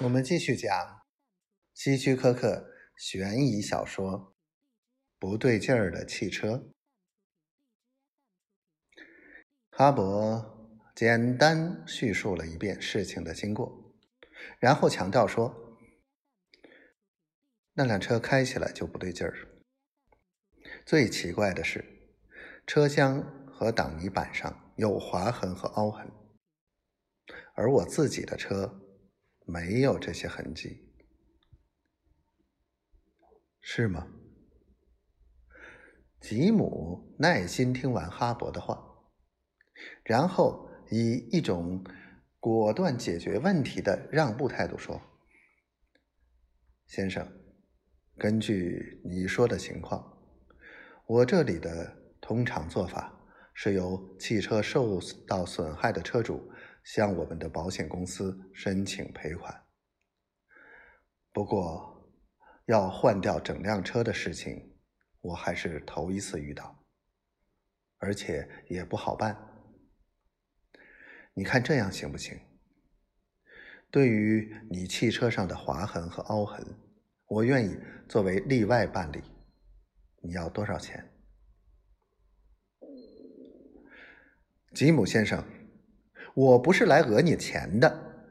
我们继续讲希区柯克悬疑小说《不对劲儿的汽车》。哈勃简单叙述了一遍事情的经过，然后强调说：“那辆车开起来就不对劲儿。最奇怪的是，车厢和挡泥板上有划痕和凹痕，而我自己的车。”没有这些痕迹，是吗？吉姆耐心听完哈勃的话，然后以一种果断解决问题的让步态度说：“先生，根据你说的情况，我这里的通常做法是由汽车受到损害的车主。”向我们的保险公司申请赔款。不过，要换掉整辆车的事情，我还是头一次遇到，而且也不好办。你看这样行不行？对于你汽车上的划痕和凹痕，我愿意作为例外办理。你要多少钱，吉姆先生？我不是来讹你钱的，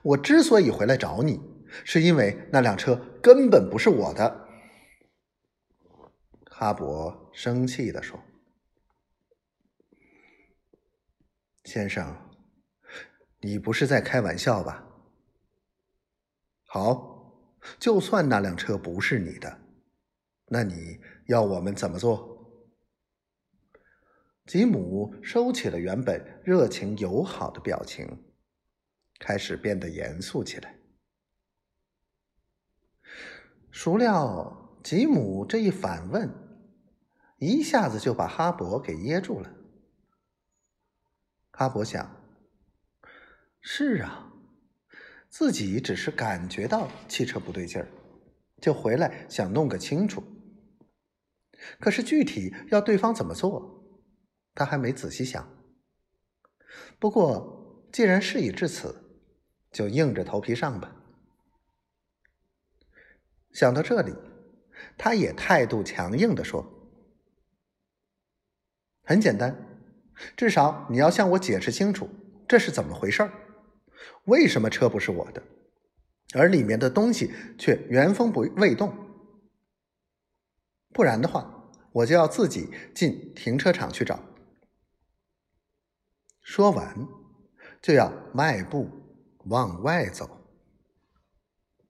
我之所以回来找你，是因为那辆车根本不是我的。”哈勃生气的说，“先生，你不是在开玩笑吧？好，就算那辆车不是你的，那你要我们怎么做？”吉姆收起了原本热情友好的表情，开始变得严肃起来。孰料吉姆这一反问，一下子就把哈勃给噎住了。哈勃想：是啊，自己只是感觉到汽车不对劲儿，就回来想弄个清楚。可是具体要对方怎么做？他还没仔细想，不过既然事已至此，就硬着头皮上吧。想到这里，他也态度强硬的说：“很简单，至少你要向我解释清楚这是怎么回事儿，为什么车不是我的，而里面的东西却原封不未动？不然的话，我就要自己进停车场去找。”说完，就要迈步往外走。